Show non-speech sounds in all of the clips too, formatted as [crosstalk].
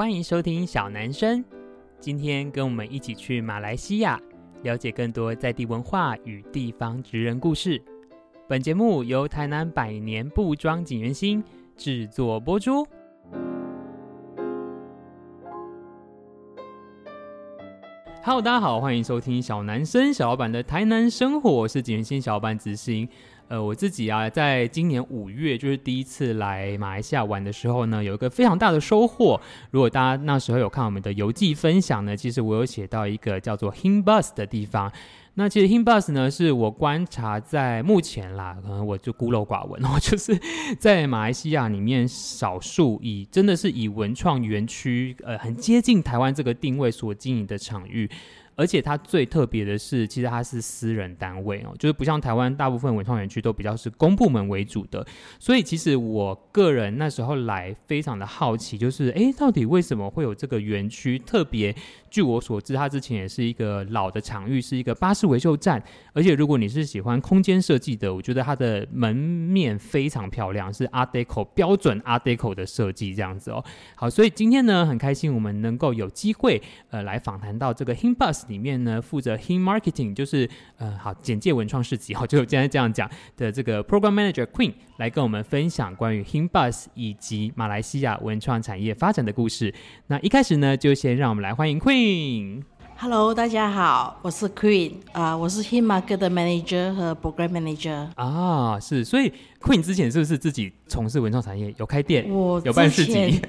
欢迎收听小男生。今天跟我们一起去马来西亚，了解更多在地文化与地方职人故事。本节目由台南百年布庄锦源兴制作播出。Hello，大家好，欢迎收听小男生小老板的台南生活，我是锦源兴小伙伴子欣。呃，我自己啊，在今年五月就是第一次来马来西亚玩的时候呢，有一个非常大的收获。如果大家那时候有看我们的游记分享呢，其实我有写到一个叫做 Himbus 的地方。那其实 Himbus 呢，是我观察在目前啦，可能我就孤陋寡闻哦，[laughs] 就是在马来西亚里面少数以真的是以文创园区，呃，很接近台湾这个定位所经营的场域。而且它最特别的是，其实它是私人单位哦，就是不像台湾大部分文创园区都比较是公部门为主的。所以其实我个人那时候来非常的好奇，就是诶，到底为什么会有这个园区？特别据我所知，它之前也是一个老的场域，是一个巴士维修站。而且如果你是喜欢空间设计的，我觉得它的门面非常漂亮，是 Art Deco 标准 Art Deco 的设计这样子哦。好，所以今天呢，很开心我们能够有机会呃来访谈到这个 Himbus。里面呢，负责 Him Marketing，就是呃，好简介文创市集，好，就今天这样讲的这个 Program Manager Queen 来跟我们分享关于 Himbus 以及马来西亚文创产业发展的故事。那一开始呢，就先让我们来欢迎 Queen。Hello，大家好，我是 Queen 啊、uh，我是 Him Market 的 Manager 和 Program Manager。啊，是，所以 Queen 之前是不是自己从事文创产业，有开店，我有办市集？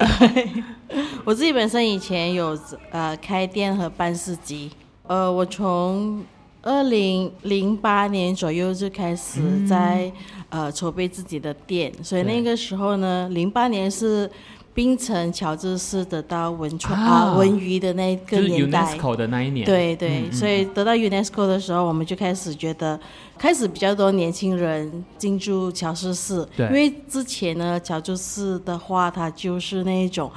[laughs] 我自己本身以前有呃开店和办市集。呃，我从二零零八年左右就开始在、嗯、呃筹备自己的店，所以那个时候呢，零八年是槟城乔治市得到文创啊、呃、文娱的那个年代，就是 UNESCO 的那一年。对对、嗯，所以得到 UNESCO 的时候，我们就开始觉得开始比较多年轻人进驻乔治市，对，因为之前呢，乔治市的话，它就是那一种。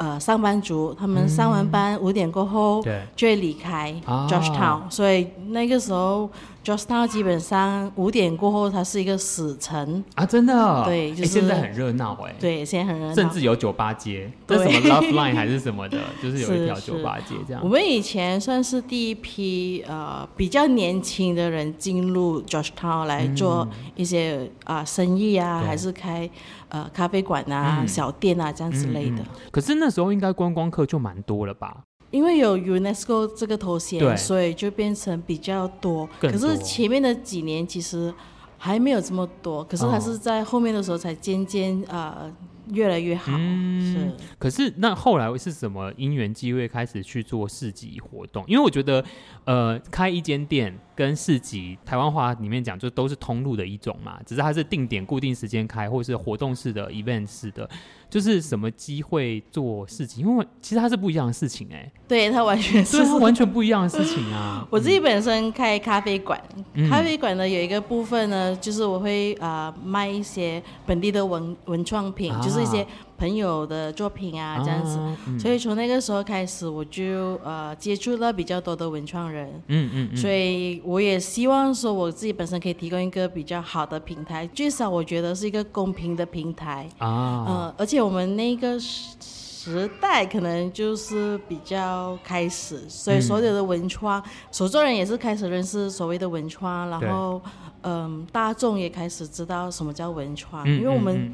呃，上班族他们上完班五点过后就会离开 Georgetown，嗯，所以那个时候。Georgetown 基本上五点过后，它是一个死城啊，真的、哦。对，就是、欸、现在很热闹哎。对，现在很热闹，甚至有酒吧街，这什么 Love Line 还是什么的，[laughs] 就是有一条酒吧街这样。我们以前算是第一批呃比较年轻的人进入 Georgetown 来做一些啊、嗯呃、生意啊，还是开呃咖啡馆啊、嗯、小店啊这样之类的。可是那时候应该观光客就蛮多了吧？因为有 UNESCO 这个头衔，所以就变成比较多，多。可是前面的几年其实还没有这么多，可是它是在后面的时候才渐渐呃越来越好。嗯，是。可是那后来是什么因缘机会开始去做市集活动？因为我觉得呃开一间店跟市集，台湾话里面讲就都是通路的一种嘛，只是它是定点固定时间开，或是活动式的 event 式的。就是什么机会做事情，因为其实它是不一样的事情哎、欸。对，它完全是，是完全不一样的事情啊。[laughs] 我自己本身开咖啡馆，嗯、咖啡馆呢有一个部分呢，就是我会啊、呃、卖一些本地的文文创品、啊，就是一些朋友的作品啊这样子。啊嗯、所以从那个时候开始，我就呃接触了比较多的文创人。嗯嗯，嗯。所以我也希望说，我自己本身可以提供一个比较好的平台，至少我觉得是一个公平的平台啊。呃，而且。我们那个时代可能就是比较开始，所以所有的文创，手、嗯、作人也是开始认识所谓的文创，然后嗯，大众也开始知道什么叫文创、嗯，因为我们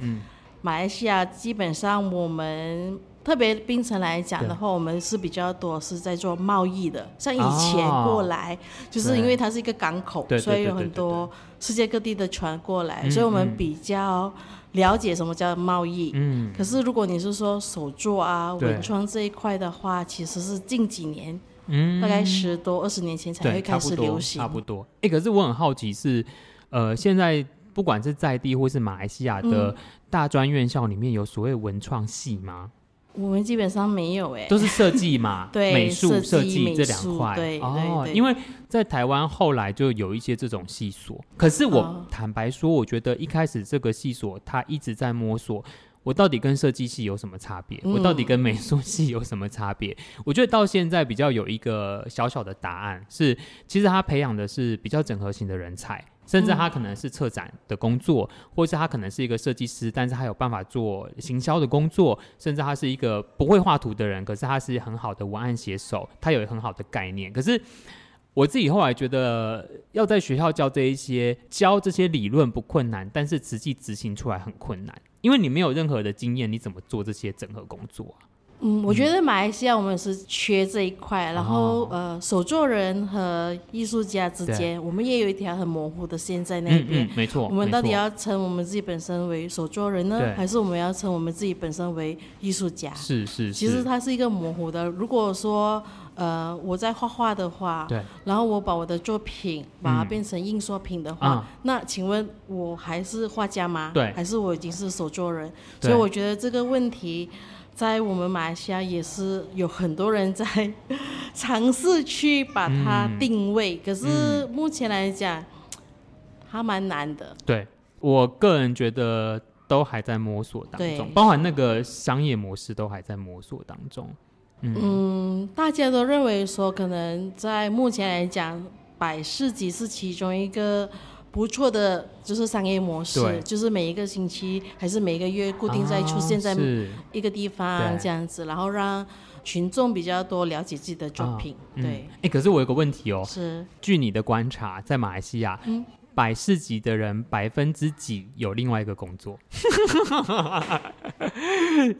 马来西亚基本上我们特别槟城来讲的话，我们是比较多是在做贸易的，像以前过来，哦、就是因为它是一个港口，所以有很多世界各地的船过来，嗯、所以我们比较。了解什么叫贸易，嗯，可是如果你是说手作啊、文创这一块的话，其实是近几年，嗯，大概十多二十年前才会开始流行，差不多。哎、欸，可是我很好奇是，呃，现在不管是在地或是马来西亚的大专院校里面有所谓文创系吗？我们基本上没有哎、欸，都是设计嘛，[laughs] 对，美术设计这两块，对，哦，对对对，因为在台湾后来就有一些这种系所，可是我坦白说，我觉得一开始这个系所它一直在摸索，我到底跟设计系有什么差别，我到底跟美术系有什么差别？嗯，我觉得到现在比较有一个小小的答案是，其实他培养的是比较整合型的人才。甚至他可能是策展的工作，嗯、或是他可能是一个设计师，但是他有办法做行销的工作，甚至他是一个不会画图的人，可是他是很好的文案写手，他有很好的概念。可是我自己后来觉得，要在学校教这一些，教这些理论不困难，但是实际执行出来很困难，因为你没有任何的经验，你怎么做这些整合工作啊？嗯，我觉得马来西亚我们是缺这一块，嗯、然后、哦、呃，手作人和艺术家之间，我们也有一条很模糊的线在那边。嗯嗯、没错。我们到底要称我们自己本身为手作人呢，还是我们要称我们自己本身为艺术家？是是是。其实它是一个模糊的。如果说呃我在画画的话，对，然后我把我的作品把它变成印刷品的话，嗯、那请问我还是画家吗？对，还是我已经是手作人？所以我觉得这个问题。在我们马来西亚也是有很多人在 [laughs] 尝试去把它定位，嗯、可是目前来讲，还蛮难的。对，我个人觉得都还在摸索当中，包含那个商业模式都还在摸索当中。嗯，嗯，大家都认为说，可能在目前来讲，百事集是其中一个。不错的，就是商业模式，就是每一个星期还是每一个月固定在出现在一个地方这样子，啊、然后让群众比较多了解自己的作品。对，哎、欸，可是我有个问题哦，是，据你的观察，在马来西亚，摆、嗯、市集的人百分之几有另外一个工作？[laughs]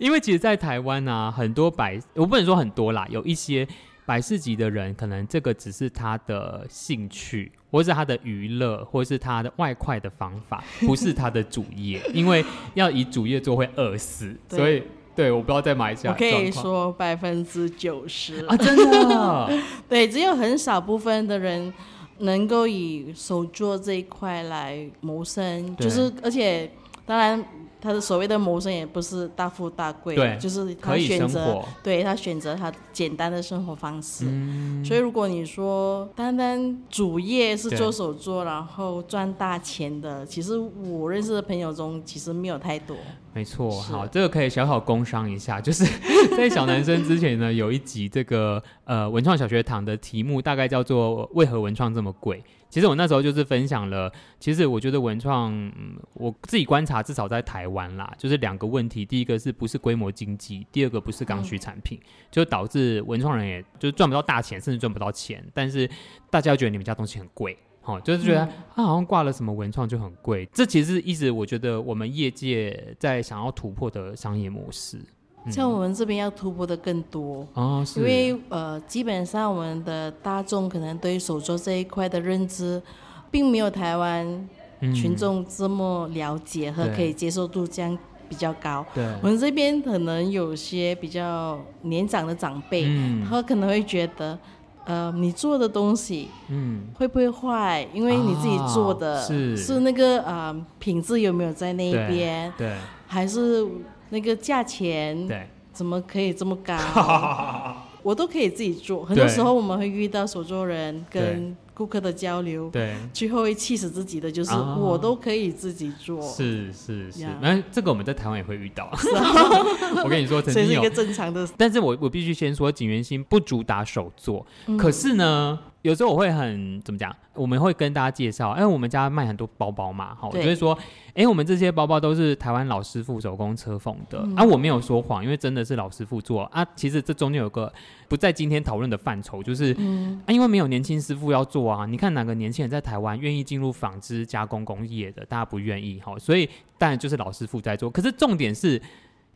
因为其实，在台湾啊，很多百，我不能说很多啦，有一些。摆市集的人，可能这个只是他的兴趣，或是他的娱乐，或是他的外快的方法，不是他的主业。[laughs] 因为要以主业做会饿死，所以对，我不知道再买一下。我可以说百分之九十啊，真的，[laughs] 对，只有很少部分的人能够以手作这一块来谋生，就是而且当然。他的所谓的谋生也不是大富大贵，对就是他选择，对他选择他简单的生活方式。嗯、所以如果你说单单主业是做手作，然后赚大钱的，其实我认识的朋友中其实没有太多。没错，好，这个可以小小工商一下，就是 [laughs] 在小男生之前呢，有一集这个呃文创小学堂的题目大概叫做“为何文创这么贵”。其实我那时候就是分享了，其实我觉得文创，嗯，我自己观察，至少在台湾啦，就是两个问题：第一个是不是规模经济？第二个不是刚需产品，嗯、就导致文创人也就赚不到大钱，甚至赚不到钱。但是大家觉得你们家东西很贵，哦，就是觉得他好像挂了什么文创就很贵。嗯、这其实是一直我觉得我们业界在想要突破的商业模式。像我们这边要突破的更多，哦、因为呃，基本上我们的大众可能对手作这一块的认知，并没有台湾群众这么了解和可以接受度这样比较高。对，我们这边可能有些比较年长的长辈，嗯、他可能会觉得，呃，你做的东西，嗯，会不会坏？因为你自己做的，是是那个呃品质有没有在那一边？对，对还是。那个价钱，对，怎么可以这么高？[laughs] 我都可以自己做。很多时候我们会遇到手作人跟顾客的交流，对，最后会气死自己的就是我都可以自己做。是是是，那这个我们在台湾也会遇到。[laughs] [laughs] 我跟你说，曾经有一个正常的，但是我我必须先说，锦源兴不主打手作，可是呢。有时候我会很怎么讲？我们会跟大家介绍，哎，我们家卖很多包包嘛，好，我就会说，哎，我们这些包包都是台湾老师傅手工车缝的，嗯、啊，我没有说谎，因为真的是老师傅做啊。其实这中间有个不在今天讨论的范畴，就是、嗯、啊，因为没有年轻师傅要做啊。你看哪个年轻人在台湾愿意进入纺织加工工业的？大家不愿意，好，所以当然就是老师傅在做。可是重点是，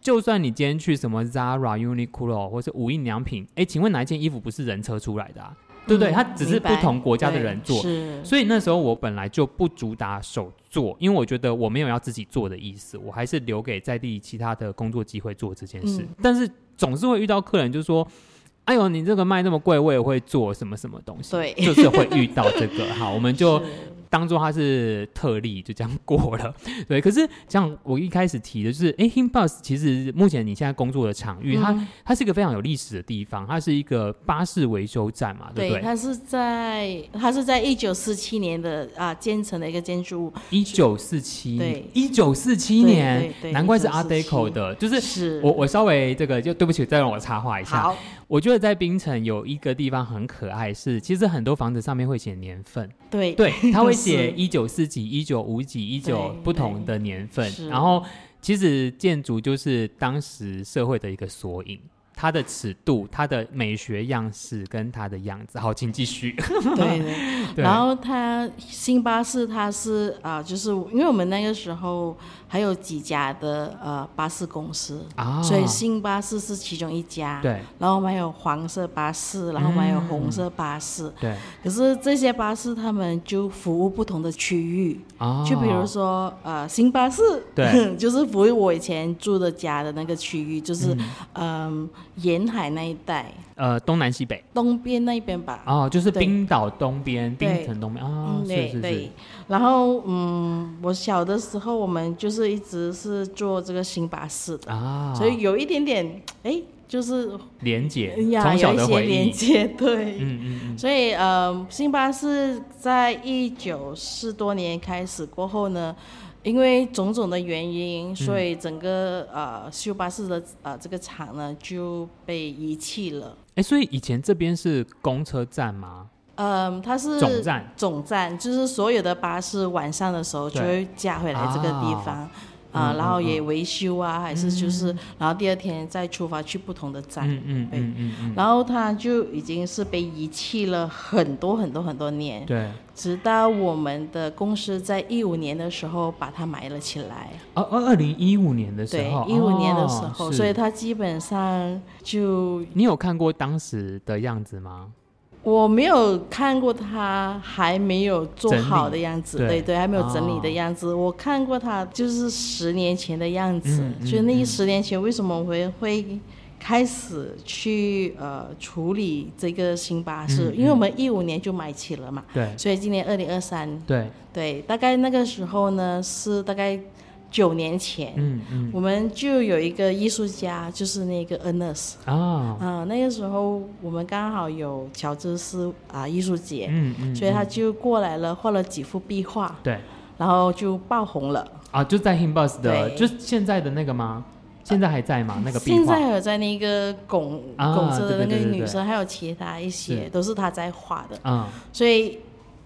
就算你今天去什么 Zara、Uniqlo 或是无印良品，哎，请问哪一件衣服不是人车出来的啊？对不对？他只是不同国家的人做，所以那时候我本来就不主打手做，因为我觉得我没有要自己做的意思，我还是留给在地其他的工作机会做这件事。嗯、但是总是会遇到客人就说：“哎呦，你这个卖那么贵，我也会做什么什么东西。”对，[laughs] 就是会遇到这个。好，我们就。当做它是特例，就这样过了。[laughs] 对，可是像我一开始提的就是，哎，HIMBUS 其实目前你现在工作的场域，嗯、它它是一个非常有历史的地方，它是一个巴士维修站嘛，对不对？对，它是在它是在一九四七年的啊建成的一个建筑物。一九四七，对，一九四七年，难怪是 Art Deco 的，就是，是我我稍微这个就对不起，再让我插话一下。好我觉得在槟城有一个地方很可爱是，是其实很多房子上面会写年份，对对，它会写 [laughs] 一九四几、一九五几、一九不同的年份，然后其实建筑就是当时社会的一个缩影。它的尺度、它的美学样式跟它的样子，好，请继续。[laughs] 对 [laughs] 对，然后它新巴士，它是啊、呃，就是因为我们那个时候还有几家的呃巴士公司啊，所以新巴士是其中一家。对。然后我们还有黄色巴士，然后我们还有红色巴士。嗯、对。可是这些巴士他们就服务不同的区域啊，就比如说呃新巴士，对，[laughs] 就是服务我以前住的家的那个区域，就是嗯。呃沿海那一带，呃，东南西北，东边那一边吧。哦，就是冰岛东边，冰城东边啊、哦，是是是。然后，嗯，我小的时候，我们就是一直是坐这个新巴士的啊，所以有一点点，哎，就是连接，从小的回忆，连接，对，嗯嗯嗯。所以，呃，新巴士在一九四多年开始过后呢。因为种种的原因，所以整个、嗯、呃修巴士的呃这个厂呢就被遗弃了。哎，所以以前这边是公车站吗？嗯、呃，它是总站，总站就是所有的巴士晚上的时候就会驾回来这个地方。啊、呃，然后也维修啊，嗯、还是就是、嗯，然后第二天再出发去不同的站，嗯嗯嗯嗯，嗯，然后他就已经是被遗弃了很多很多很多年，对，直到我们的公司在一五年的时候把它埋了起来。哦哦，二零一五年的时候，对，一五年的时候，哦、所以它基本上就。你有看过当时的样子吗？我没有看过他还没有做好的样子，对对，还没有整理的样子。哦、我看过他就是十年前的样子，就那十年前为什么会会开始去呃处理这个新巴士？嗯嗯、因为我们一五年就买起了嘛，对，所以今年二零二三，对对，大概那个时候呢是大概。九年前，嗯嗯，我们就有一个艺术家，就是那个 Ernest 啊，啊、呃，那个时候我们刚好有乔治斯啊艺术节，嗯嗯，所以他就过来了，画了几幅壁画，对，然后就爆红了。啊，就在 Himbus 的，就现在的那个吗？现在还在吗？那个壁画？现在还有在那个拱拱着的那个女生，还有其他一些，都是他在画的。嗯，所以。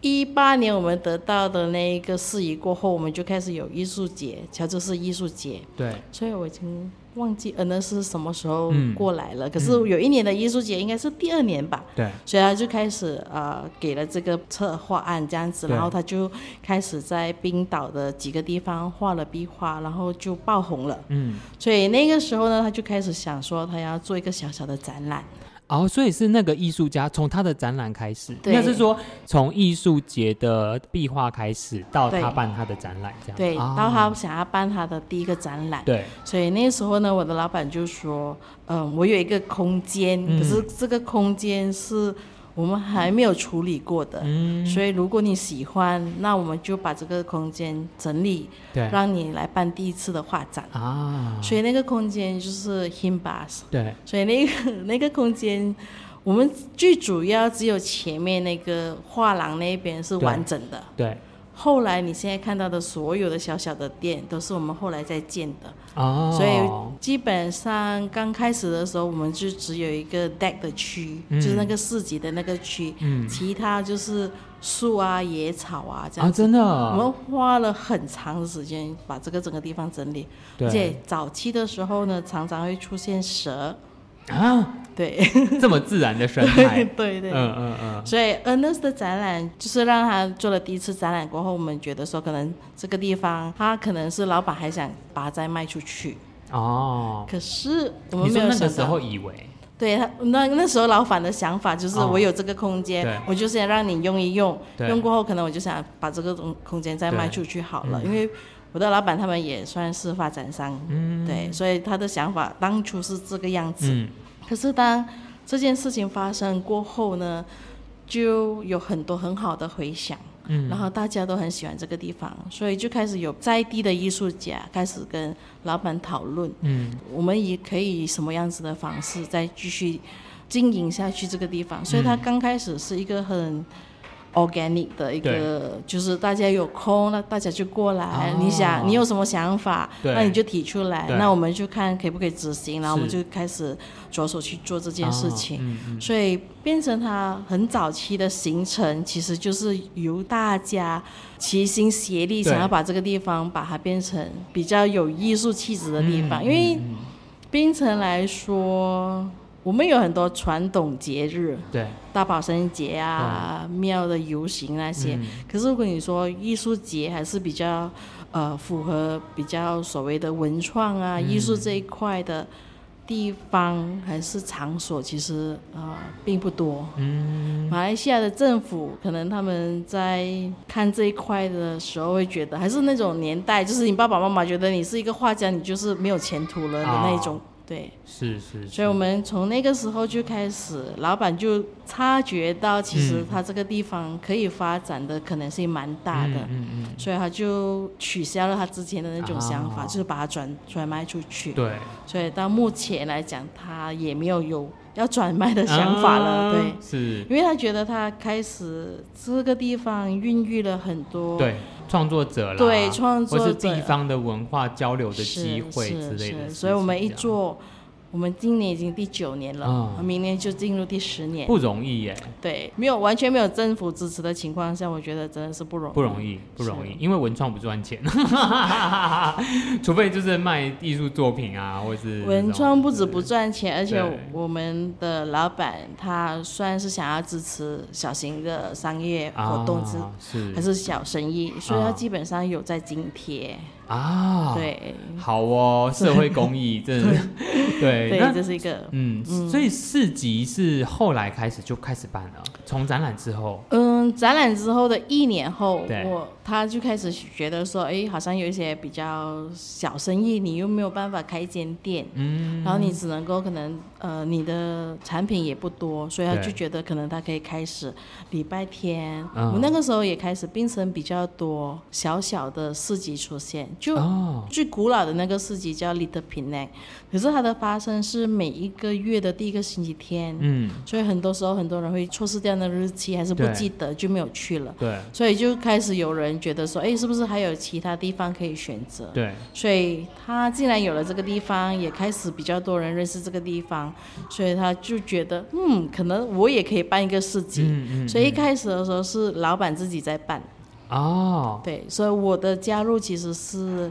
一八年我们得到的那一个事宜过后，我们就开始有艺术节，乔治市艺术节。对，所以我已经忘记呃那是什么时候过来了。嗯、可是有一年的艺术节应该是第二年吧。对、嗯，所以他就开始呃给了这个策划案这样子，然后他就开始在冰岛的几个地方画了壁画，然后就爆红了。嗯，所以那个时候呢，他就开始想说他要做一个小小的展览。哦，所以是那个艺术家从他的展览开始，应该是说从艺术节的壁画开始，到他办他的展览这样。对，到他想要办他的第一个展览。对，所以那时候呢，我的老板就说：“嗯，我有一个空间，可是这个空间是。”我们还没有处理过的，嗯，所以如果你喜欢，那我们就把这个空间整理，对，让你来办第一次的画展。啊。所以那个空间就是 Himbas，对，所以那个 [laughs] 那个空间，我们最主要只有前面那个画廊那边是完整的，对。对后来你现在看到的所有的小小的店，都是我们后来在建的。哦。所以基本上刚开始的时候，我们就只有一个 deck 的区，嗯，就是那个市集的那个区。嗯。其他就是树啊、野草啊这样子。啊，真的。我们花了很长的时间把这个整个地方整理。对。而且早期的时候呢，常常会出现蛇。啊，对，[laughs] 这么自然的生态，[laughs] 对对，嗯嗯嗯，所以 Ernest 的展览就是让他做了第一次展览过后，我们觉得说可能这个地方他可能是老板还想把它再卖出去。哦，可是我们没有那个时候以为，对他那那时候老板的想法就是我有这个空间，哦，我就是要让你用一用，用过后可能我就想把这个空空间再卖出去好了，因为我的老板他们也算是发展商，嗯，对，所以他的想法当初是这个样子。嗯可是当这件事情发生过后呢，就有很多很好的回响，嗯，然后大家都很喜欢这个地方，所以就开始有在地的艺术家开始跟老板讨论，嗯，我们也可以以什么样子的方式再继续经营下去这个地方。所以他刚开始是一个很 organic 的一个，就是大家有空，那大家就过来。哦、你想，你有什么想法，那你就提出来，那我们就看可不可以执行，然后我们就开始着手去做这件事情。哦嗯嗯、所以变成它很早期的形成，其实就是由大家齐心协力，想要把这个地方把它变成比较有艺术气质的地方。嗯、因为冰城来说。我们有很多传统节日，对，大保生节啊，庙的游行那些。嗯、可是如果你说艺术节，还是比较呃符合比较所谓的文创啊、嗯、艺术这一块的地方还是场所，其实呃并不多。嗯，马来西亚的政府可能他们在看这一块的时候，会觉得还是那种年代，就是你爸爸妈妈觉得你是一个画家，你就是没有前途了的那种。哦对，是是，是，所以我们从那个时候就开始，老板就察觉到，其实他这个地方可以发展的可能性蛮大的，嗯嗯，嗯，所以他就取消了他之前的那种想法，哦、就是把它转转卖出去。对，所以到目前来讲，他也没有有要转卖的想法了。啊、对，是，因为他觉得他开始这个地方孕育了很多对创作者啦，对创作者，或是地方的文化交流的机会之类的，所以我们一做。我们今年已经第九年了，嗯、明年就进入第十年，不容易耶。对，没有完全没有政府支持的情况下，我觉得真的是不容易。不容易，不容易，因为文创不赚钱，[laughs] 除非就是卖艺术作品啊，或是文创不止不赚钱，而且我们的老板他算是想要支持小型的商业活动之，是、啊、还是小生意，所以他基本上有在津贴。啊，对，好哦，社会公益，真的是，[laughs] 对，对，这是一个，嗯，嗯，所以市集是后来开始就开始办了，从展览之后，嗯，展览之后的一年后，我。他就开始觉得说，哎，好像有一些比较小生意，你又没有办法开一间店，嗯，然后你只能够可能，呃，你的产品也不多，所以他就觉得可能他可以开始礼拜天，我们那个时候也开始槟城比较多小小的市集出现，就最古老的那个市集叫 Little Penang，可是它的发生是每一个月的第一个星期天，嗯，所以很多时候很多人会错失掉那日期，还是不记得就没有去了，对，所以就开始有人。觉得说，哎，是不是还有其他地方可以选择？对，所以他既然有了这个地方，也开始比较多人认识这个地方，所以他就觉得，嗯，可能我也可以办一个市集。嗯嗯嗯。所以一开始的时候是老板自己在办。哦。对，所以我的加入其实是。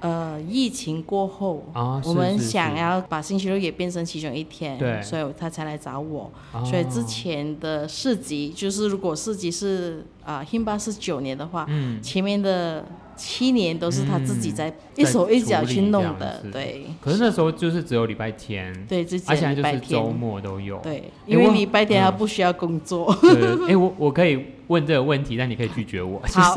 呃，疫情过后，哦、我们想要把星期六也变成其中一天，对，所以他才来找我。哦、所以之前的市集，就是如果市集是啊 Himba 是九年的话，嗯，前面的七年都是他自己在一手一脚去弄的，对。可是那时候就是只有礼拜天，对，之前礼拜天、周末都有，对，因为礼拜天他不需要工作。哎、欸，我我可以问这个问题，但你可以拒绝我。好，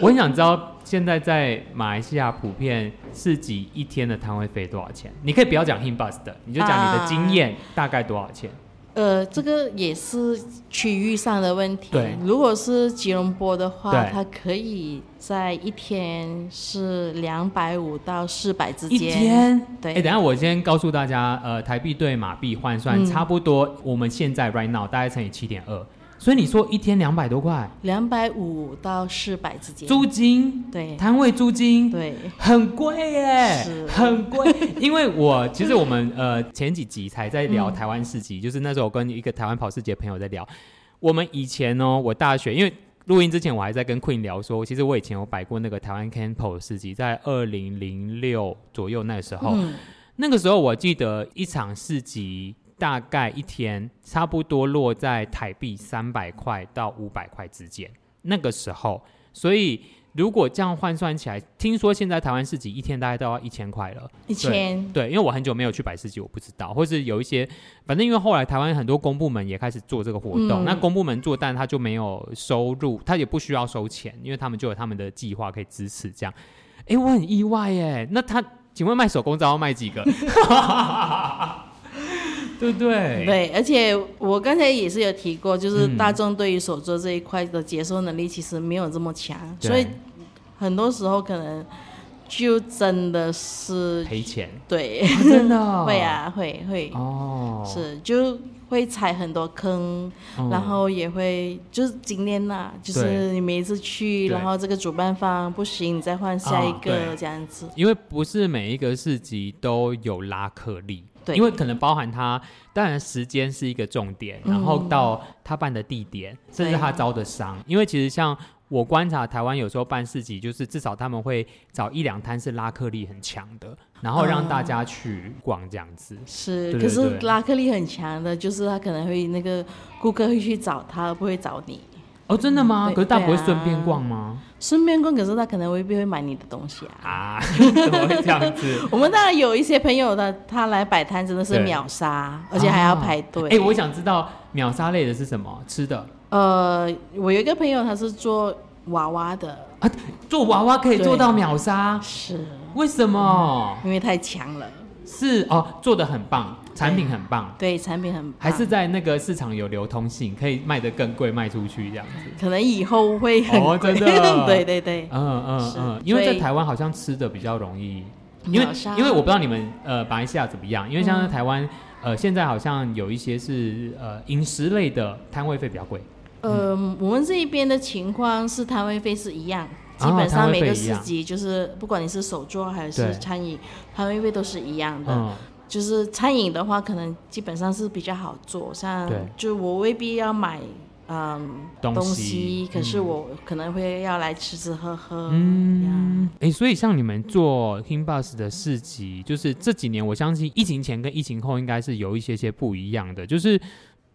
我很想知道。现在在马来西亚普遍市集一天的摊位费多少钱？你可以不要讲 Himbus 的，你就讲你的经验大概多少钱？呃，这个也是区域上的问题。对，如果是吉隆坡的话，它可以在一天是两百五到四百之间。一天？对。哎，等下我先告诉大家，呃，台币对马币换算差不多，嗯、我们现在 right now 大概乘以七点二。所以你说一天两百多块，两百五到四百之间。租金对，摊位租金对，很贵耶，很贵。[laughs] 因为我其实我们呃前几集才在聊台湾市集，嗯、就是那时候我跟一个台湾跑市集的朋友在聊。我们以前哦，我大学因为录音之前我还在跟 Queen 聊说，其实我以前有摆过那个台湾 Campo 市集，在二零零六左右那时候，嗯、那个时候我记得一场市集。大概一天差不多落在台币三百块到五百块之间，那个时候，所以如果这样换算起来，听说现在台湾市集一天大概都要一千块了。一千？对，因为我很久没有去百市集，我不知道，或是有一些，反正因为后来台湾很多公部门也开始做这个活动，嗯、那公部门做，但他就没有收入，他也不需要收钱，因为他们就有他们的计划可以支持这样。哎，我很意外耶，那他请问卖手工皂要卖几个？[laughs] 对不对？对，而且我刚才也是有提过，就是大众对于手作这一块的接受能力其实没有这么强，嗯、所以很多时候可能就真的是赔钱。对，啊、真的、哦、[laughs] 会啊，会会。哦，是就会踩很多坑，嗯、然后也会就是今天呐、啊，就是你每一次去，然后这个主办方不行，你再换下一个、哦、这样子。因为不是每一个市集都有拉客力。对因为可能包含他，当然时间是一个重点，然后到他办的地点，嗯、甚至他招的商。因为其实像我观察台湾有时候办市集，就是至少他们会找一两摊是拉客力很强的，然后让大家去逛这样子。嗯、是，对对对，可是拉客力很强的，就是他可能会那个顾客会去找他，而不会找你。哦，真的吗？嗯、可是他不会顺便逛吗？顺便逛，可是他可能未必会买你的东西啊。啊，[laughs] 怎么会这样子？[laughs] 我们当然有一些朋友的，他来摆摊真的是秒杀，而且还要排队。哎、啊欸，我想知道秒杀类的是什么？吃的？呃，我有一个朋友，他是做娃娃的啊，做娃娃可以做到秒杀？是？为什么？嗯、因为太强了。是哦，做的很棒，产品很棒，对，产品很棒，还是在那个市场有流通性，可以卖得更贵，卖出去这样子。可能以后会很真的，[laughs] 对对对，嗯嗯嗯，因为在台湾好像吃的比较容易，因为因为我不知道你们呃马来西亚怎么样，因为像在台湾、嗯、呃现在好像有一些是呃饮食类的摊位费比较贵。呃，嗯、我们这一边的情况是摊位费是一样。基本上每个市集就是，不管你是手作还是餐饮，摊位费都是一样的。嗯、就是餐饮的话，可能基本上是比较好做，像就我未必要买嗯东西，可是我可能会要来吃吃喝喝。嗯，哎、欸，所以像你们做 King Bus 的市集，就是这几年我相信疫情前跟疫情后应该是有一些些不一样的，就是。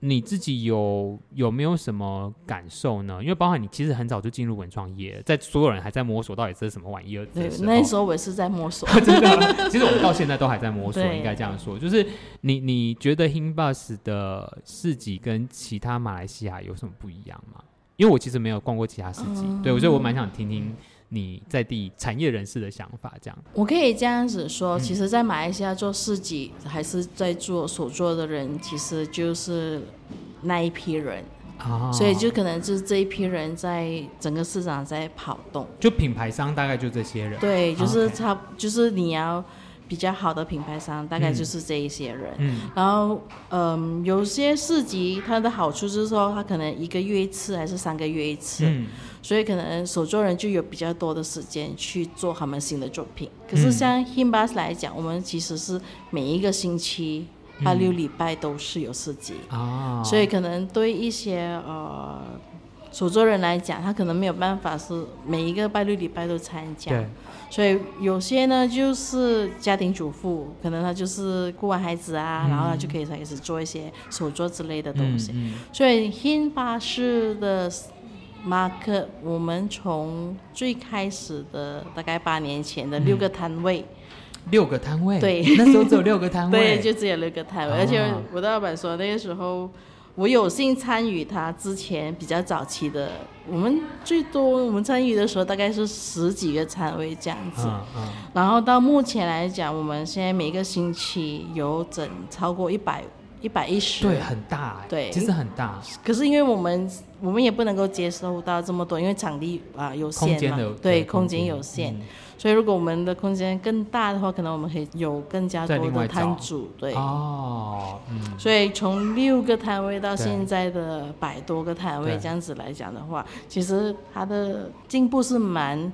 你自己有有没有什么感受呢？因为包含你其实很早就进入文创业，在所有人还在摸索到底这是什么玩意儿。对，[laughs] 那时候我也是在摸索。[laughs] 真的，其实我们到现在都还在摸索，应该这样说。就是你你觉得 Hinbus 的市集跟其他马来西亚有什么不一样吗？因为我其实没有逛过其他市集，嗯、对，所以我蛮想听听。你在地产业人士的想法，这样。我可以这样子说，其实，在马来西亚做市集，还是在做所做的人，其实就是那一批人，啊、所以就可能就是这一批人在整个市场在跑动，就品牌商大概就这些人，对，就是差，Okay. 就是你要。比较好的品牌商大概就是这一些人，嗯，然后嗯，有些市集它的好处就是说，它可能一个月一次还是三个月一次，嗯，所以可能手作人就有比较多的时间去做他们新的作品。可是像 Himbus 来讲，我们其实是每一个星期八六礼拜都是有市集，啊，所以可能对一些呃手作人来讲，他可能没有办法是每一个拜六礼拜都参加。对。所以有些呢，就是家庭主妇，可能他就是顾完孩子啊，嗯、然后他就可以开始做一些手作之类的东西。嗯嗯、所以 Himbus 的 market，我们从最开始的大概八年前的六个摊位，六个摊位，对，那时候只有六个摊位，[laughs] 对，就只有六个摊位，哦、而且我的老板说那个时候。我有幸参与他之前比较早期的，我们最多我们参与的时候大概是十几个摊位这样子，嗯嗯、然后到目前来讲，我们现在每个星期有整超过一百一百一十，对，很大，对，其实很大。可是因为我们我们也不能够接收到这么多，因为场地啊有限嘛，对，对，空间有限。嗯所以，如果我们的空间更大的话，可能我们可以有更加多的摊主，对。哦，嗯。所以从六个摊位到现在的百多个摊位，这样子来讲的话，其实它的进步是蛮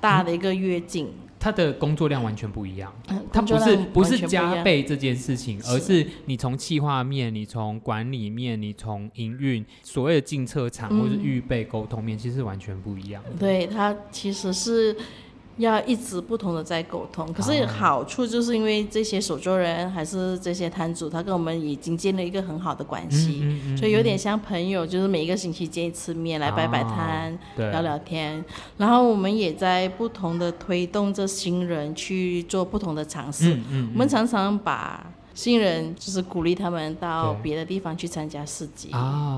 大的一个跃进。他的工作量完全不一样，他不是不是加倍这件事情，而是你从企划面、你从管理面、你从营运所谓的进车场或是预备沟通面，其实是完全不一样。对，他其实是。要一直不同的在沟通，可是好处就是因为这些手作人还是这些摊主，他跟我们已经建立一个很好的关系，嗯嗯嗯、所以有点像朋友，就是每一个星期见一次面来摆摆摊，哦、聊聊天。然后我们也在不同的推动着新人去做不同的尝试。我们常常把新人就是鼓励他们到别的地方去参加市集，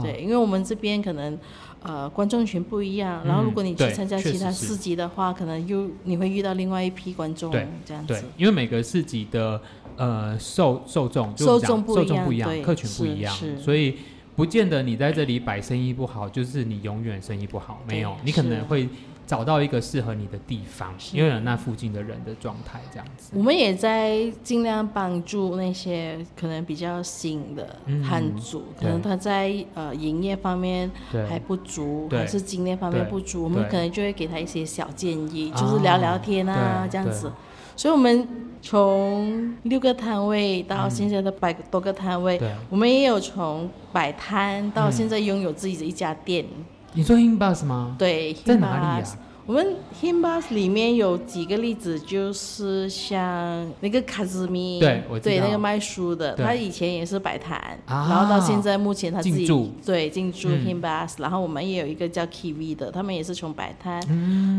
对，对，因为我们这边可能。呃，观众群不一样，然后如果你去参加其他市集的话，可能又你会遇到另外一批观众，这样子。对，因为每个市集的呃受受众就受众不一样，客群不一样，所以不见得你在这里摆生意不好，就是你永远生意不好。没有，你可能会找到一个适合你的地方，因为有那附近的人的状态这样子。我们也在尽量帮助那些可能比较新的汉族，嗯、可能他在呃营业方面还不足，还是经验方面不足，我们可能就会给他一些小建议，就是聊聊天啊这样子。所以，我们从六个摊位到现在的百多个摊位，嗯、我们也有从摆摊到现在拥有自己的一家店。嗯你说 Himbus 吗？对，在哪里啊？我们 Himbus 里面有几个例子，就是像那个卡兹米，对，对，那个卖书的，他以前也是摆摊，然后到现在目前他自己对进驻 Himbus，然后我们也有一个叫 Kiwi 的，他们也是从摆摊，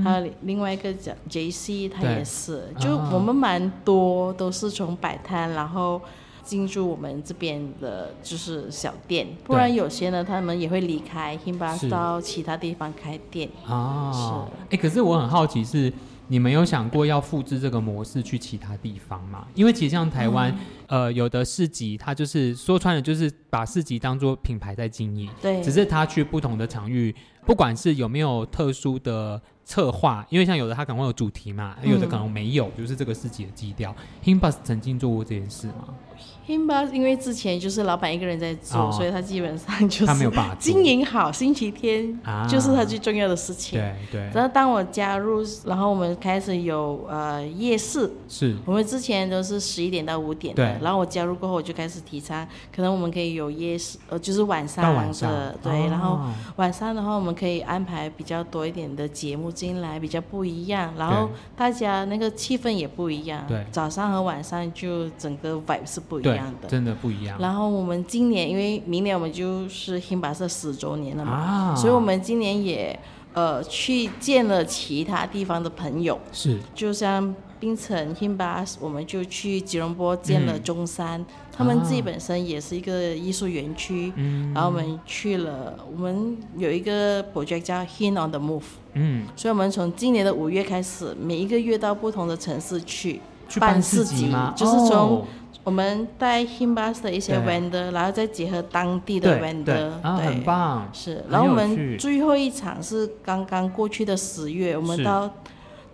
还有另外一个叫 JC，他也是，就我们蛮多都是从摆摊，然后。进驻我们这边的就是小店，不然有些呢，他们也会离开 Himbas 到其他地方开店。哦，哎，可是我很好奇是，是你们有想过要复制这个模式去其他地方吗？因为其实像台湾，嗯、呃，有的市集，它就是说穿了，就是把市集当做品牌在经营。对，只是他去不同的场域，不管是有没有特殊的策划，因为像有的他可能会有主题嘛，有的可能没有，嗯、就是这个市集的基调。Himbus 曾经做过这件事吗？Himbus 因为之前就是老板一个人在做，哦、所以他基本上就是经营好星期天，啊就是他最重要的事情。对对。然后当我加入，然后我们开始有呃夜市，是我们之前都是十一点到五点的，对然后我加入过后，我就开始提倡，可能我们可以有夜市，呃，就是晚上的，晚上对，哦、然后晚上的话，我们可以安排比较多一点的节目进来，比较不一样，然后大家那个气氛也不一样。对，早上和晚上就整个 vibe 是不一样的。真的不一样。然后我们今年，因为明年我们就是 Himbus 十周年了嘛，啊、所以我们今年也呃去见了其他地方的朋友。是。就像槟城 Himbus，我们就去吉隆坡见了中山，嗯、他们自己本身也是一个艺术园区。嗯。然后我们去了，我们有一个 project 叫 Hin on the Move。嗯。所以我们从今年的五月开始，每一个月到不同的城市去办市集嘛，就是从。哦我们带 Himbus 的一些 vendor，然后再结合当地的 vendor，对，啊，对很棒。是，然后我们最后一场是刚刚过去的十月，我们到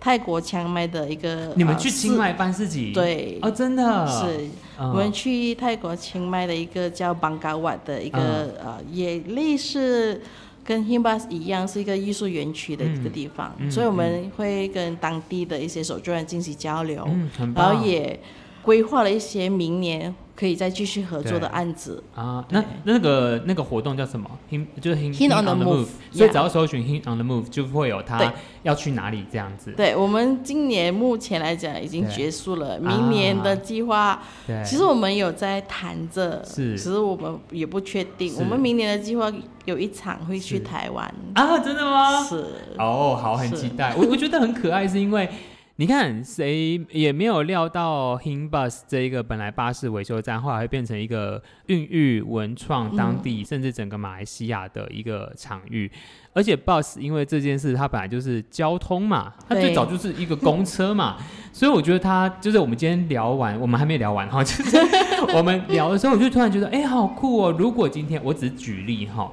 泰国清迈的一个。你们去清迈办市集？对，哦，真的。是，我们去泰国清迈的一个叫 Bangkawat 的一个、嗯、呃，也类似跟 Himbas 一样，是一个艺术园区的一个地方，嗯、所以我们会跟当地的一些手作人进行交流，嗯、然后也。规划了一些明年可以再继续合作的案子。啊，那那个那个活动叫什么？Him 就是 Hin, Hin on the Move，所以只要搜寻 Hin on the Move 就会有他要去哪里这样子。对，我们今年目前来讲已经结束了，明年的计划，其实我们有在谈着，是，其实我们也不确定。我们明年的计划有一场会去台湾。啊，真的吗？是。哦，好，很期待。我我觉得很可爱，是因为。你看，谁也没有料到 Himbus 这一个本来巴士维修站，后来会变成一个孕育文创当地，嗯、甚至整个马来西亚的一个场域。而且 Bus 因为这件事，它本来就是交通嘛，它最早就是一个公车嘛，[laughs] 所以我觉得它就是我们今天聊完，我们还没聊完哈，就是我们聊的时候，我就突然觉得，哎、欸，好酷哦！如果今天我只是举例哈。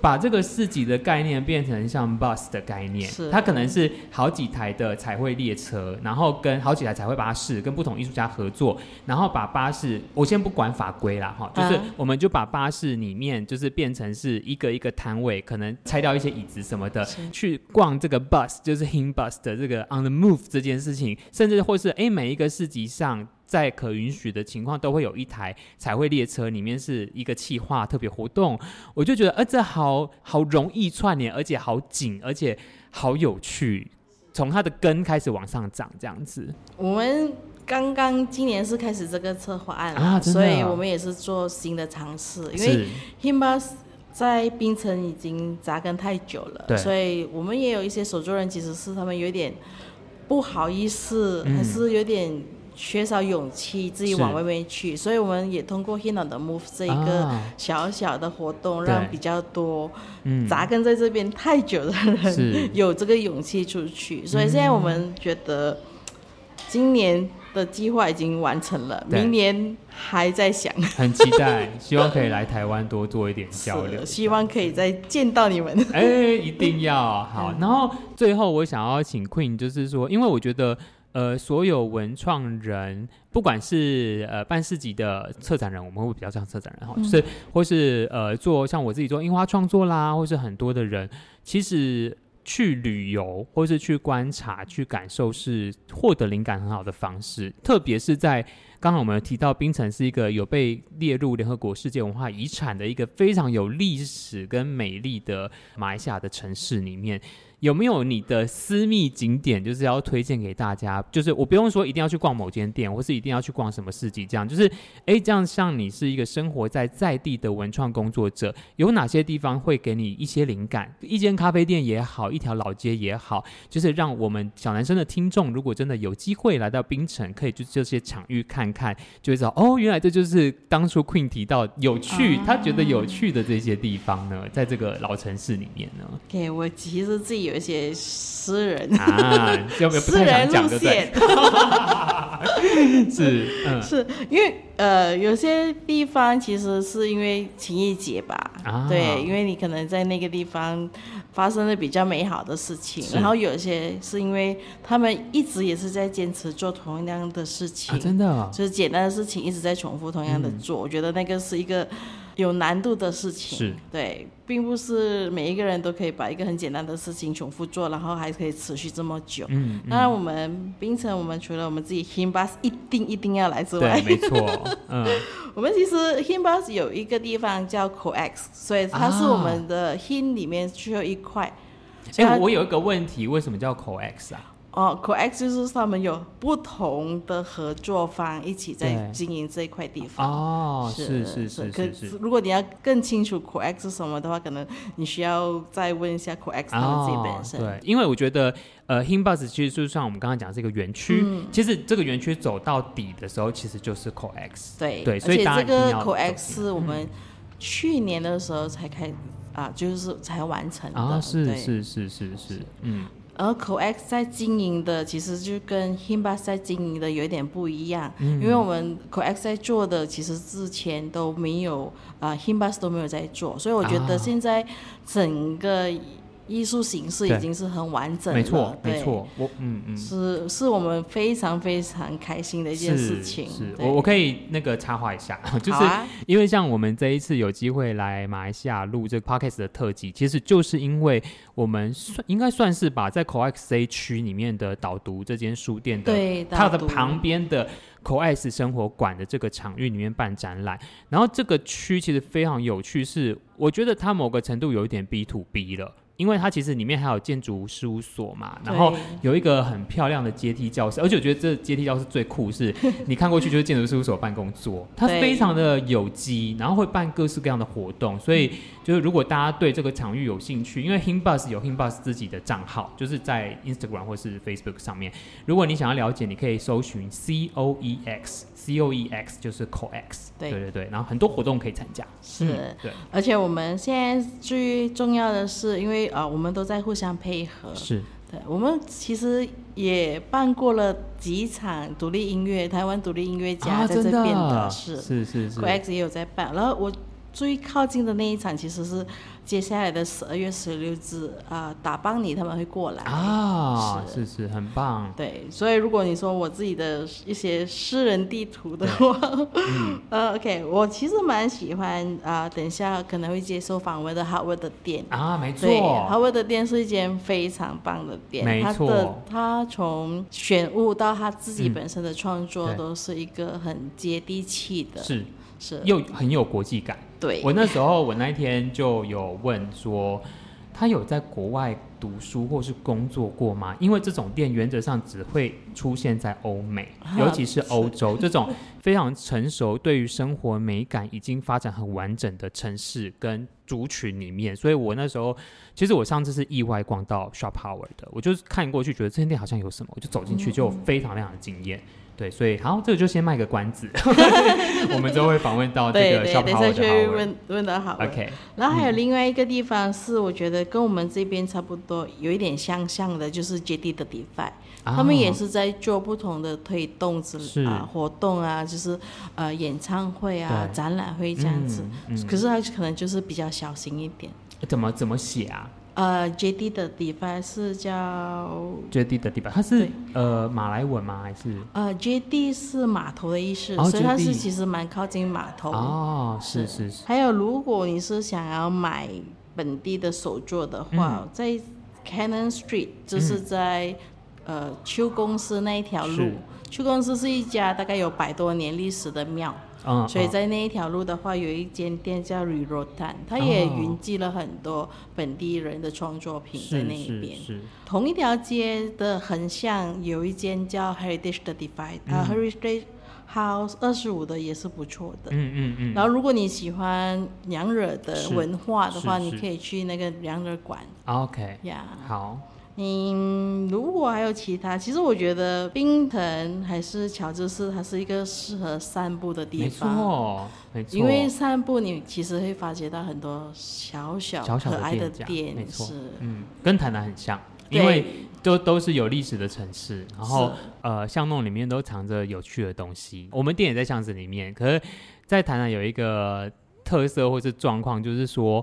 把这个市集的概念变成像 bus 的概念，是。它可能是好几台的彩绘列车，然后跟好几台彩绘巴士，跟不同艺术家合作，然后把巴士，我先不管法规啦，哈，就是我们就把巴士里面就是变成是一个一个摊位，可能拆掉一些椅子什么的，去逛这个 bus，就是 Himbus 的这个 on the move 这件事情，甚至或是哎每一个市集上。在可允许的情况，都会有一台彩绘列车，里面是一个企划特别活动。我就觉得，呃，这好好容易串联，而且好紧，而且好有趣。从它的根开始往上涨，这样子。我们刚刚今年是开始这个策划案啊，所以我们也是做新的尝试。因为 Himbus 在冰城已经扎根太久了，对所以我们也有一些手作人，其实是他们有点不好意思，嗯、还是有点。缺少勇气，自己往外面去，所以我们也通过 Hina 的 Move 这一个小小的活动，啊、让比较多扎根在这边太久的人、嗯、[laughs] 有这个勇气出去。所以现在我们觉得，今年的计划已经完成了，明年还在想，很期待，希望可以来台湾多做一点交流，[laughs] 希望可以再见到你们。哎，一定要好。[laughs] 然后最后我想要请 Queen，就是说，因为我觉得。呃，所有文创人，不管是呃办市集的策展人，我们会比较像策展人哈，就是或是呃做像我自己做樱花创作啦，或是很多的人，其实去旅游或是去观察、去感受，是获得灵感很好的方式。特别是在刚刚我们提到，冰城是一个有被列入联合国世界文化遗产的一个非常有历史跟美丽的马来西亚的城市里面。有没有你的私密景点，就是要推荐给大家？就是我不用说一定要去逛某间店，或是一定要去逛什么市集，这样就是，哎，这样像你是一个生活在在地的文创工作者，有哪些地方会给你一些灵感？一间咖啡店也好，一条老街也好，就是让我们小男生的听众，如果真的有机会来到槟城，可以就这些场域看看，就会知道哦，原来这就是当初 Queen 提到有趣，他觉得有趣的这些地方呢，在这个老城市里面呢。给我其实自己。有一些私人。啊，就不太想讲，对不对？[laughs] 是，嗯、是因为呃，有些地方其实是因为情谊节吧，啊、对，因为你可能在那个地方发生了比较美好的事情，然后有些是因为他们一直也是在坚持做同样的事情，啊、真的、哦，就是简单的事情一直在重复同样的做，嗯、我觉得那个是一个。有难度的事情，是对，并不是每一个人都可以把一个很简单的事情重复做，然后还可以持续这么久。嗯，当然我们冰城，我们除了我们自己 Himbus 一定一定要来之外，对，没错，[laughs] 嗯，我们其实 Himbus 有一个地方叫 COEX，所以它是我们的 Hin 里面最后一块。哎、啊，我有一个问题，为什么叫 COEX 啊？哦，COEX 就是他们有不同的合作方一起在经营这一块地方。哦，是是是是是。如果你要更清楚 COEX 是什么的话，可能你需要再问一下 COEX 他们自己本身。对，因为我觉得，呃，Himbas 其实就像我们刚刚讲这个园区，嗯、其实这个园区走到底的时候，其实就是 COEX。对对，所以这个 COEX 是我们去年的时候才开、嗯、啊，就是才完成的。啊，是是是是是，嗯。而 COEX 在经营的，其实就跟 Himbas 在经营的有一点不一样，嗯、因为我们 COEX 在做的，其实之前都没有啊、呃、Himbas 都没有在做，所以我觉得现在整个。艺术形式已经是很完整了，没错，没错，我嗯嗯，是是我们非常非常开心的一件事情。是，是我我可以那个插话一下，[laughs] 就是因为像我们这一次有机会来马来西亚录这个 Podcast 的特辑，其实就是因为我们算应该算是把在 COEX 区里面的导读这间书店的，对，它的旁边的 COEX 生活馆的这个场域里面办展览，然后这个区其实非常有趣，是我觉得它某个程度有一点 B to B 了。因为它其实里面还有建筑事务所嘛，然后有一个很漂亮的阶梯教室，而且我觉得这阶梯教室最酷是，[laughs] 你看过去就是建筑事务所办公桌，它非常的有机，然后会办各式各样的活动，所以就是如果大家对这个场域有兴趣，因为 Himbus 有 Himbus 自己的账号，就是在 Instagram 或是 Facebook 上面，如果你想要了解，你可以搜寻 C O E X。C O E X 就是 COEX，对对对，然后很多活动可以参加，是，嗯、对，而且我们现在最重要的是，因为啊、呃，我们都在互相配合，是。对，我们其实也办过了几场独立音乐，台湾独立音乐家在这边的，啊、是。是是是，COEX 也有在办，然后我最靠近的那一场其实是。接下来的十二月十六日啊，打邦尼他们会过来。啊，是。是，是很棒。对，所以如果你说我自己的一些私人地图的话，嗯、[laughs] 呃，OK，我其实蛮喜欢啊、呃，等一下可能会接受访问的 Howard 的店。啊，没错，Howard 的店是一间非常棒的店，没错，他的他从选物到他自己本身的创作都是一个很接地气的，是。是。又很有国际感。对，我那时候，我那一天就有问说，他有在国外读书或是工作过吗？因为这种店原则上只会出现在欧美，尤其是欧洲这种非常成熟、对于生活美感已经发展很完整的城市跟族群里面，所以我那时候其实我上次是意外逛到 Shophoward 的，我就看过去觉得这间店好像有什么，我就走进去就非常非常的惊艳。对，所以好，这个就先卖个关子，[laughs] 我们就会访问到这个 Shophoward 的。问问的好。OK。然后还有另外一个地方是，我觉得跟我们这边差不多，有一点相像的，就是 JD 的 Defy，他们也是在做不同的推动之啊活动啊，就是呃演唱会啊、展览会这样子。可是他可能就是比较小型一点。怎么怎么写啊？呃，JD 的 Defy 是叫 JD 的 Defy，它是呃马来文吗？还是呃 JD 是码头的意思，所以它是其实蛮靠近码头。哦，是是是。还有，如果你是想要买本地的手作的话，在 Cannon Street 就是在呃邱公司那一条路，邱公司是一家大概有百多年历史的庙。嗯、所以在那一条路的话，有一间店叫 Rirotan，它也云集了很多本地人的创作品在那一边。同一条街的横向有一间叫 Heritage 的 Defy，啊 Heritage House 二十五的也是不错的。嗯嗯嗯。然后如果你喜欢娘惹的文化的话，你可以去那个娘惹馆。OK。呀。好。嗯，如果还有其他，其实我觉得冰城还是乔治市，它是一个适合散步的地方。没错，没错。因为散步，你其实会发觉到很多小小可爱的店，没错。嗯，跟台南很像，因为都都是有历史的城市，然后呃巷弄里面都藏着有趣的东西。我们店也在巷子里面，可是，在台南有一个特色或是状况，就是说，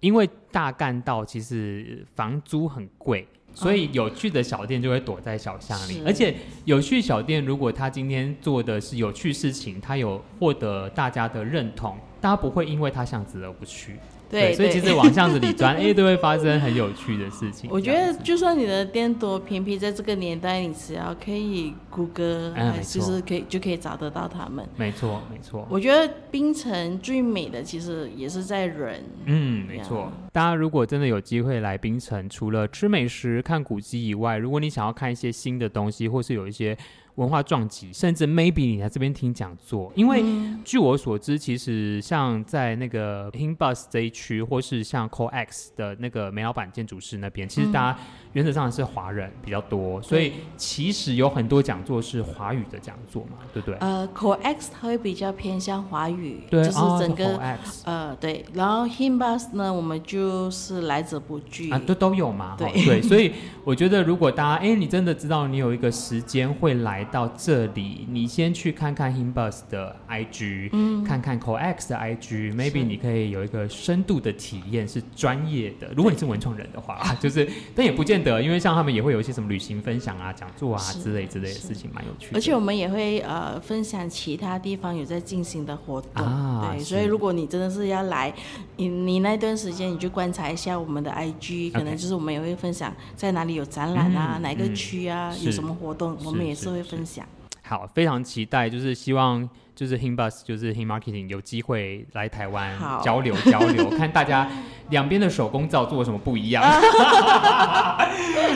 因为大干道其实房租很贵。所以有趣的小店就会躲在小巷里，而且有趣小店如果他今天做的是有趣事情，他有获得大家的认同，大家不会因为他巷子而不去。对，所以其实往巷子里钻，哎、欸，都会发生很有趣的事情。[laughs] 我觉得，就算你的店多偏僻，在这个年代，你只要可以谷歌，嗯，就是可以就可以找得到他们。没错，没错。我觉得冰城最美的其实也是在人。嗯，没错。大家如果真的有机会来冰城，除了吃美食、看古迹以外，如果你想要看一些新的东西，或是有一些。文化撞击，甚至 maybe 你在这边听讲座，因为据我所知，其实像在那个 Himbus 这一区，或是像 COEX 的那个梅老板建筑师那边，其实大家原则上是华人比较多，所以其实有很多讲座是华语的讲座嘛，对不对？呃，COEX 它会比较偏向华语，对，就是整个、哦、呃对，然后 Himbus 呢，我们就是来者不拒。啊，都都有嘛，对。对，所以我觉得如果大家哎，你真的知道你有一个时间会来。到这里，你先去看看 Himbus 的 IG，、嗯、看看 COEX 的 IG，maybe 你可以有一个深度的体验，是专业的。如果你是文创人的话，[laughs] 就是，但也不见得，因为像他们也会有一些什么旅行分享啊、讲座啊之类之类的事情，蛮有趣的。而且我们也会呃分享其他地方有在进行的活动，啊、对，所以如果你真的是要来，你你那段时间你就观察一下我们的 IG，可能就是我们也会分享在哪里有展览啊，嗯、哪个区啊、嗯、有什么活动，我们也是会分。分享好，非常期待，就是希望就是 Himbus 就是 Him Marketing 有机会来台湾交流交流，[laughs] 看大家两边的手工皂做什么不一样。[laughs]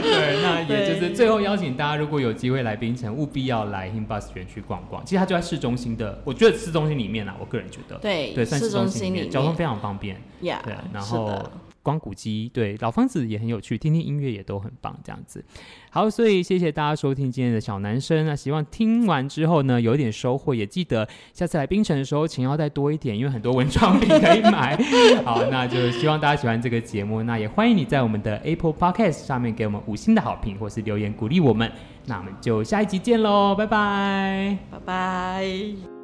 对，那也就是最后邀请大家，如果有机会来槟城，务必要来 Himbus 园区逛逛。其实它就在市中心的，我觉得市中心里面啊，我个人觉得对对，算市中心里面，交通非常方便。Yeah, 对，然后。光谷机，对，老方子也很有趣，听听音乐也都很棒，这样子。好，所以谢谢大家收听今天的小男生。那希望听完之后呢，有点收获，也记得下次来冰城的时候，钱要再多一点，因为很多文创品可以买。[laughs] 好，那就希望大家喜欢这个节目，那也欢迎你在我们的 Apple Podcast 上面给我们五星的好评，或是留言鼓励我们。那我们就下一集见喽，拜拜，拜拜。